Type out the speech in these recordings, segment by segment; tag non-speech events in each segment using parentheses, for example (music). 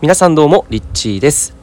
皆さんどうもリッチーです。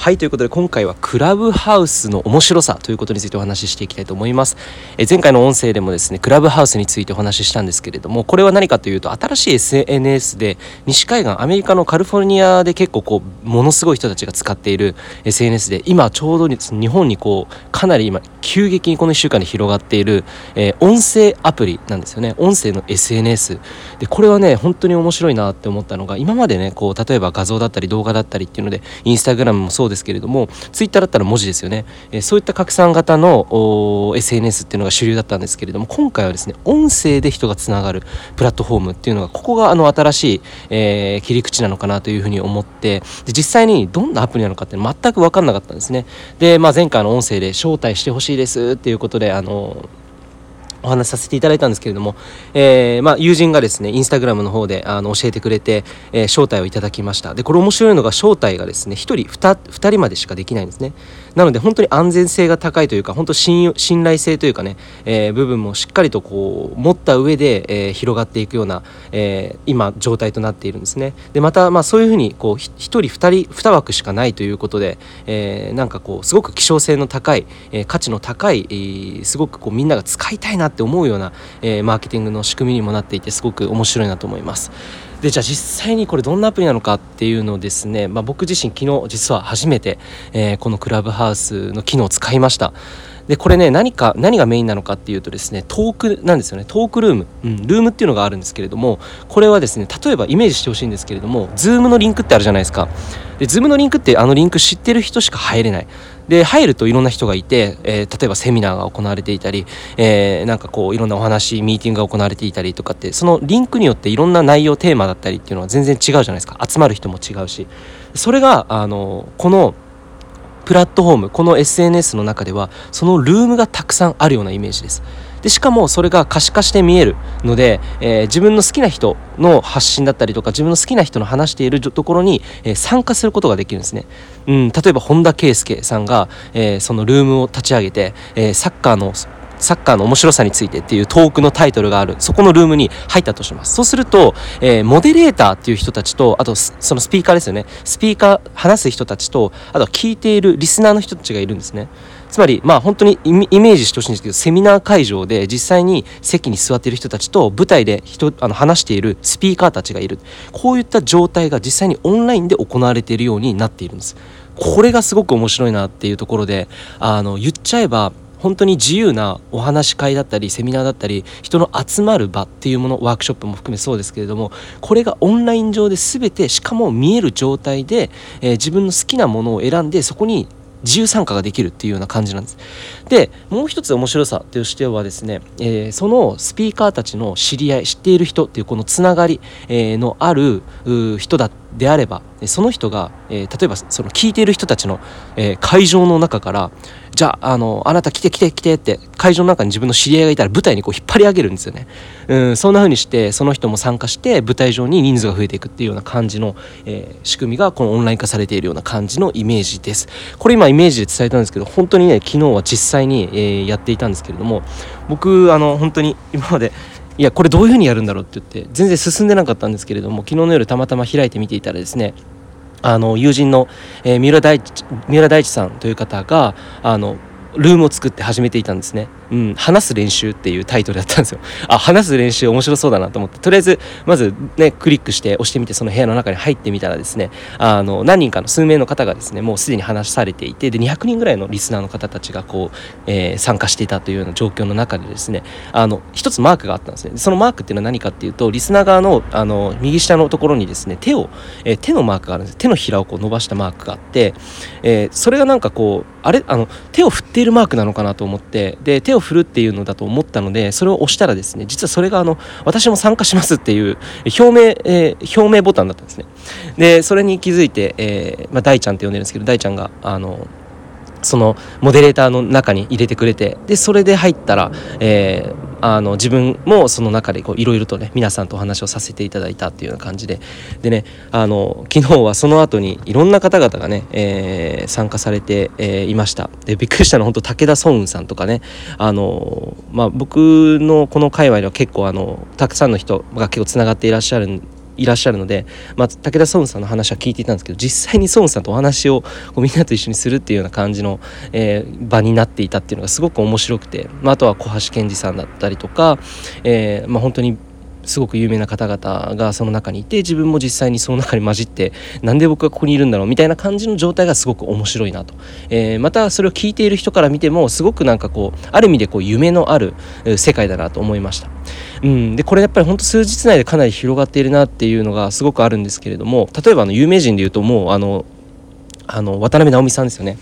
はいということで今回はクラブハウスの面白さということについてお話ししていきたいと思います。え前回の音声でもですねクラブハウスについてお話ししたんですけれどもこれは何かというと新しい SNS で西海岸アメリカのカリフォルニアで結構こうものすごい人たちが使っている SNS で今ちょうど日本にこうかなり今急激にこの1週間で広がっている、え、音声アプリなんですよね。音声の SNS でこれはね本当に面白いなって思ったのが今までねこう例えば画像だったり動画だったりっていうのでインスタグラムもそうですけれどもツイッターだったら文字ですよね、えー、そういった拡散型の SNS っていうのが主流だったんですけれども今回はですね音声で人がつながるプラットフォームっていうのがここがあの新しい、えー、切り口なのかなというふうに思ってで実際にどんなアプリなのかって全く分かんなかったんですね。で、まあ、前回の音声で招待してほしいですっていうことであのお話しさせていただいたんですけれども、えー、まあ、友人がですねインスタグラムの方であの教えてくれて、えー、招待をいただきました。でこれ面白いのが招待がですね1人 2, 2人までしかできないんですね。なので本当に安全性が高いというか本当信信頼性というかね、えー、部分もしっかりとこう持った上で、え広がっていくような、え今状態となっているんですね。でまたまあそういうふうにこう1人2人2枠しかないということで、えなんかこうすごく希少性の高い、え価値の高い、えすごくこうみんなが使いたいなって思うような、えー、マーケティングの仕組みにもなっていてすごく面白いなと思います。でじゃあ実際にこれどんなアプリなのかっていうのをですね、まあ、僕自身昨日実は初めて、えー、このクラブハウスの機能を使いました。でこれね何か何がメインなのかっていうとですねトークなんですよねトークルーム、うん、ルームっていうのがあるんですけれどもこれはですね例えばイメージしてほしいんですけれども Zoom のリンクってあるじゃないですか。で Zoom のリンクってあのリンク知ってる人しか入れない。で入るといろんな人がいて、えー、例えばセミナーが行われていたり、えー、なんかこういろんなお話ミーティングが行われていたりとかってそのリンクによっていろんな内容テーマだったりっていうのは全然違うじゃないですか。集まる人も違うし。それがあのこのプラットフォームこの SNS の中ではそのルームがたくさんあるようなイメージです。でしかもそれが可視化して見えるので、えー、自分の好きな人の発信だったりとか自分の好きな人の話しているところに、えー、参加することができるんですね、うん、例えば本田圭佑さんが、えー、そのルームを立ち上げて、えサッカーのサッカーの面白さについてっていうトークのタイトルがある。そこのルームに入ったとします。そうすると、えー、モデレーターっていう人たちとあとそのスピーカーですよね。スピーカー話す人たちとあとは聞いているリスナーの人たちがいるんですね。つまりまあ本当にイメージしてほしいんですけどセミナー会場で実際に席に座っている人たちと舞台で人あの話しているスピーカーたちがいる。こういった状態が実際にオンラインで行われているようになっているんです。これがすごく面白いなっていうところであの言っちゃえば本当に自由なお話し会だったりセミナーだったり人の集まる場っていうものワークショップも含めそうですけれどもこれがオンライン上で全てしかも見える状態で、えー、自分の好きなものを選んでそこに自由参加ができるっていうような感じなんです。でもう一つ面白さとしてはですね、えー、そのスピーカーたちの知り合い知っている人っていうこのつながり、えー、のある人だっであればその人が、えー、例えばその聞いている人たちの、えー、会場の中からじゃああのあなた来て来て来てって会場の中に自分の知り合いがいたら舞台にこう引っ張り上げるんですよね、うん、そんな風にしてその人も参加して舞台上に人数が増えていくっていうような感じの、えー、仕組みがこのオンライン化されているような感じのイメージです。これ今イメージで伝えたんですけど本当にね昨日は実際に、え、やっていたんですけれども僕あの本当に今までいやこれどういうふうにやるんだろうって言って全然進んでなかったんですけれども昨日の夜たまたま開いてみていたらですねあの友人の、えー、三浦大地三浦大地さんという方があのルームを作って始めていたんですね。うん、話す練習っていうタイトルだったんですよ。あ、話す練習面白そうだなと思って、とりあえず、まずね、クリックして押してみて、その部屋の中に入ってみたらですね、あの、何人かの数名の方がですね、もうすでに話されていて、で、200人ぐらいのリスナーの方たちがこう、えー、参加していたというような状況の中でですね、あの、一つマークがあったんですね。そのマークっていうのは何かっていうと、リスナー側の、あの、右下のところにですね、手を、えー、手のマークがあるんです。手のひらをこう伸ばしたマークがあって、えー、それがなんかこう、あれ？あの手を振っているマークなのかなと思ってで手を振るっていうのだと思ったのでそれを押したらですね実はそれがあの私も参加しますっていう表明、えー、表明ボタンだったんですね。でそれに気づいて、えーまあ、大ちゃんって呼んでるんですけど大ちゃんがあのそのモデレーターの中に入れてくれてでそれで入ったら、えー、あの自分もその中でいろいろとね皆さんとお話をさせていただいたっていうような感じで。でねあの昨日はその後にいろんな方々がね、えー、参加されて、えー、いました。でびっくりしたのは本当武田壮雲さんとかね。あの、まあ、僕のこの界隈では結構あのたくさんの人が結構つながっていらっしゃるいらっしゃるので、まあ、武田壮雲さんの話は聞いていたんですけど実際に壮雲さんとお話をこうみんなと一緒にするっていうような感じの、えー、場になっていたっていうのがすごく面白くて、まあ、あとは小橋健二さんだったりとか、えーまあ、本当にすごく有名な方々がその中にいて自分も実際にその中に混じってなんで僕がここにいるんだろうみたいな感じの状態がすごく面白いなと、えー、またそれを聞いている人から見てもすごくなんかこうある意味でこう夢のある世界だなと思いました。うん、でこれやっぱり本当数日内でかなり広がっているなっていうのがすごくあるんですけれども例えばあの有名人でいうともうあのあの渡辺直美さんですよね。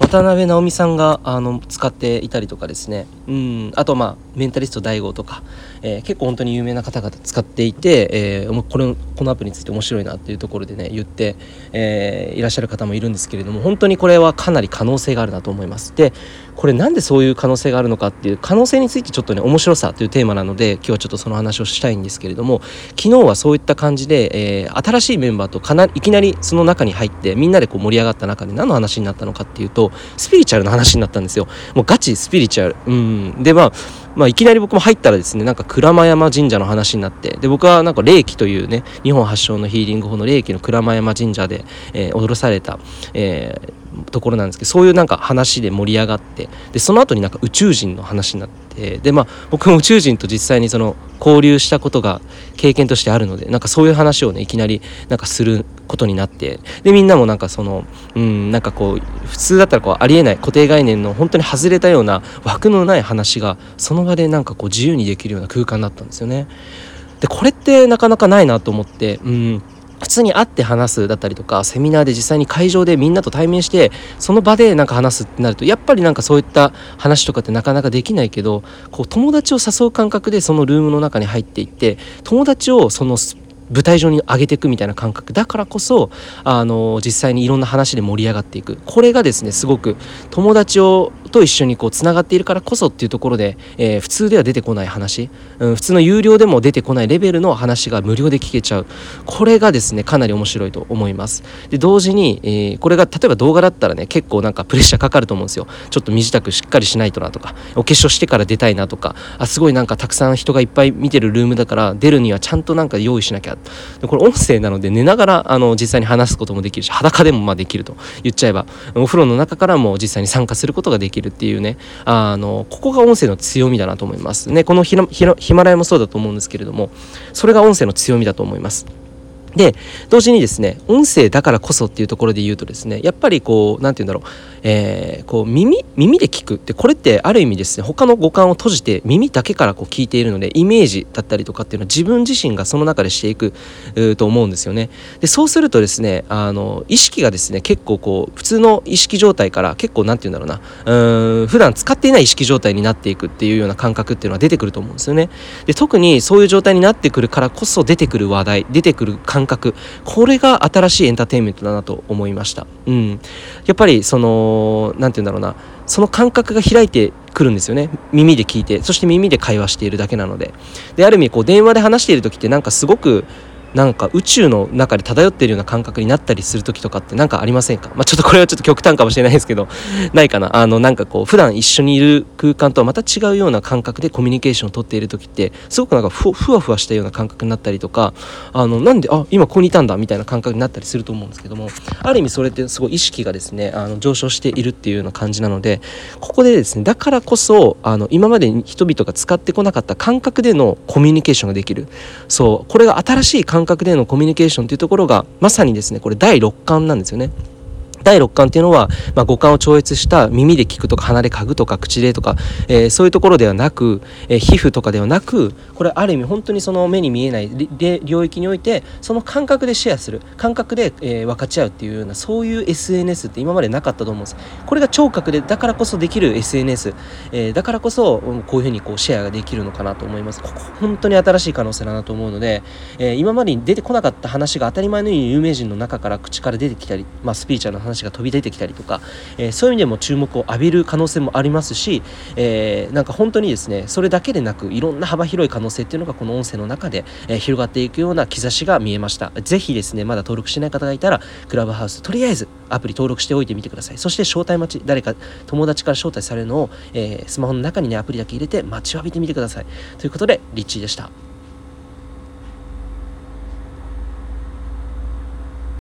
渡辺直美さんがあの使っていたりとかですね。うん。あとまあメンタリスト DAIGO とか、えー、結構本当に有名な方々使っていて、えー、これこのアプリについて面白いなっていうところでね言って、えー、いらっしゃる方もいるんですけれども本当にこれはかなり可能性があるなと思います。でこれなんでそういう可能性があるのかっていう可能性についてちょっとね面白さというテーマなので今日はちょっとその話をしたいんですけれども昨日はそういった感じで、えー、新しいメンバーとかないきなりその中に入ってみんなでこう盛り上がった中で何の話になったのかっていうとスピリチュアルの話になったんですよ。もうガチスピリチュアル。うん。でまあまあ、いきなり僕も入ったらですねなんか鞍馬山神社の話になってで僕はなんか霊気というね日本発祥のヒーリング法の霊気の鞍馬山神社で、えー、踊らされた、えー、ところなんですけどそういうなんか話で盛り上がってでその後になんか宇宙人の話になってでまあ僕も宇宙人と実際にその交流したことが経験としてあるのでなんかそういう話をねいきなりなんかすることになってでみんなもなんかそのうんなんかこう普通だったらこうありえない固定概念の本当に外れたような枠のない話がその場でなんかこう自由にできるような空間だったんですよね。でこれってなかなかないなと思ってうん普通に会って話すだったりとかセミナーで実際に会場でみんなと対面してその場でなんか話すってなるとやっぱりなんかそういった話とかってなかなかできないけどこう友達を誘う感覚でそのルームの中に入っていって友達をその舞台上に上げていくみたいな感覚。だからこそあの実際にいろんな話で盛り上がっていく。これがですねすごく友達をと一緒にこうつながっているからこそっていうところで、えー、普通では出てこない話、うん、普通の有料でも出てこないレベルの話が無料で聞けちゃう。これがですねかなり面白いと思います。で同時に、えー、これが例えば動画だったらね結構なんかプレッシャーかかると思うんですよ。ちょっと身支度しっかりしないとなとかお化粧してから出たいなとか。あすごいなんかたくさん人がいっぱい見てるルームだから出るにはちゃんとなんか用意しなきゃ。でこれ音声なので寝ながらあの実際に話すこともできるし裸でもまあできると言っちゃえばお風呂の中からも実際に参加することができる。っていうねあのここが音声の強みだなと思いますねこのヒマラヤもそうだと思うんですけれどもそれが音声の強みだと思います。で同時にですね音声だからこそっていうところで言うとですねやっぱりこう何て言うんだろうえー、こう耳耳で聞くってこれってある意味ですね他の五感を閉じて耳だけからこう聞いているのでイメージだったりとかっていうのは自分自身がその中でしていくと思うんですよね。でそうするとですねあの意識がですね結構こう普通の意識状態から結構何て言うんだろうなうん普段使っていない意識状態になっていくっていうような感覚っていうのは出てくると思うんですよね。で特にそういう状態になってくるからこそ出てくる話題出てくる感感覚。これが新しいエンターテインメントだなと思いました。うん、やっぱりその何て言うんだろうな。その感覚が開いてくるんですよね。耳で聞いて。そして耳で会話しているだけなので。である意味こう電話で話している時ってなんかすごくなんか宇宙の中で漂っているような感覚になったりする時とかって何かありませんか、(laughs) まあ、ちょっとこれはちょっと極端かもしれないですけど (laughs) ないかな？あのなんかこう普段一緒にいる空間とはまた違うような感覚でコミュニケーションをとっている時ってすごくなんかふふわふわしたような感覚になったりとかあのなんであ今ここにいたんだみたいな感覚になったりすると思うんですけどもある意味それってすごい意識がですねあの上昇しているっていうような感じなのでここでですねだからこそあの今まで人々が使ってこなかった感覚でのコミュニケーションができる。そうこれが新しい感感覚でのコミュニケーションというところがまさにですねこれ第6巻なんですよね。第六感っていうのは、まあ、五感を超越した耳で聞くとか鼻で嗅ぐとか口でとか、えー、そういうところではなく、えー、皮膚とかではなくこれある意味本当にその目に見えない領域においてその感覚でシェアする感覚で、えー、分かち合うっていうようなそういう SNS って今までなかったと思うんです。これが聴覚でだからこそできる SNS、えー、だからこそこういうふうにこうシェアができるのかなと思います。ここ本当に新しい可能性だなと思うので、えー、今までに出てこなかった話が当たり前のように有名人の中から口から出てきたり、まあ、スピーチャーの話話が飛び出てきたりとか、えー、そういう意味でも注目を浴びる可能性もありますし、えー、なんか本当にですねそれだけでなくいろんな幅広い可能性っていうのがこの音声の中で、えー、広がっていくような兆しが見えました。ぜひですねまだ登録してない方がいたらクラブハウスとりあえずアプリ登録しておいてみてください。そして招待待ち誰か友達から招待されるのを、えー、スマホの中にねアプリだけ入れて待ちわびてみてください。ということでリッチーでした。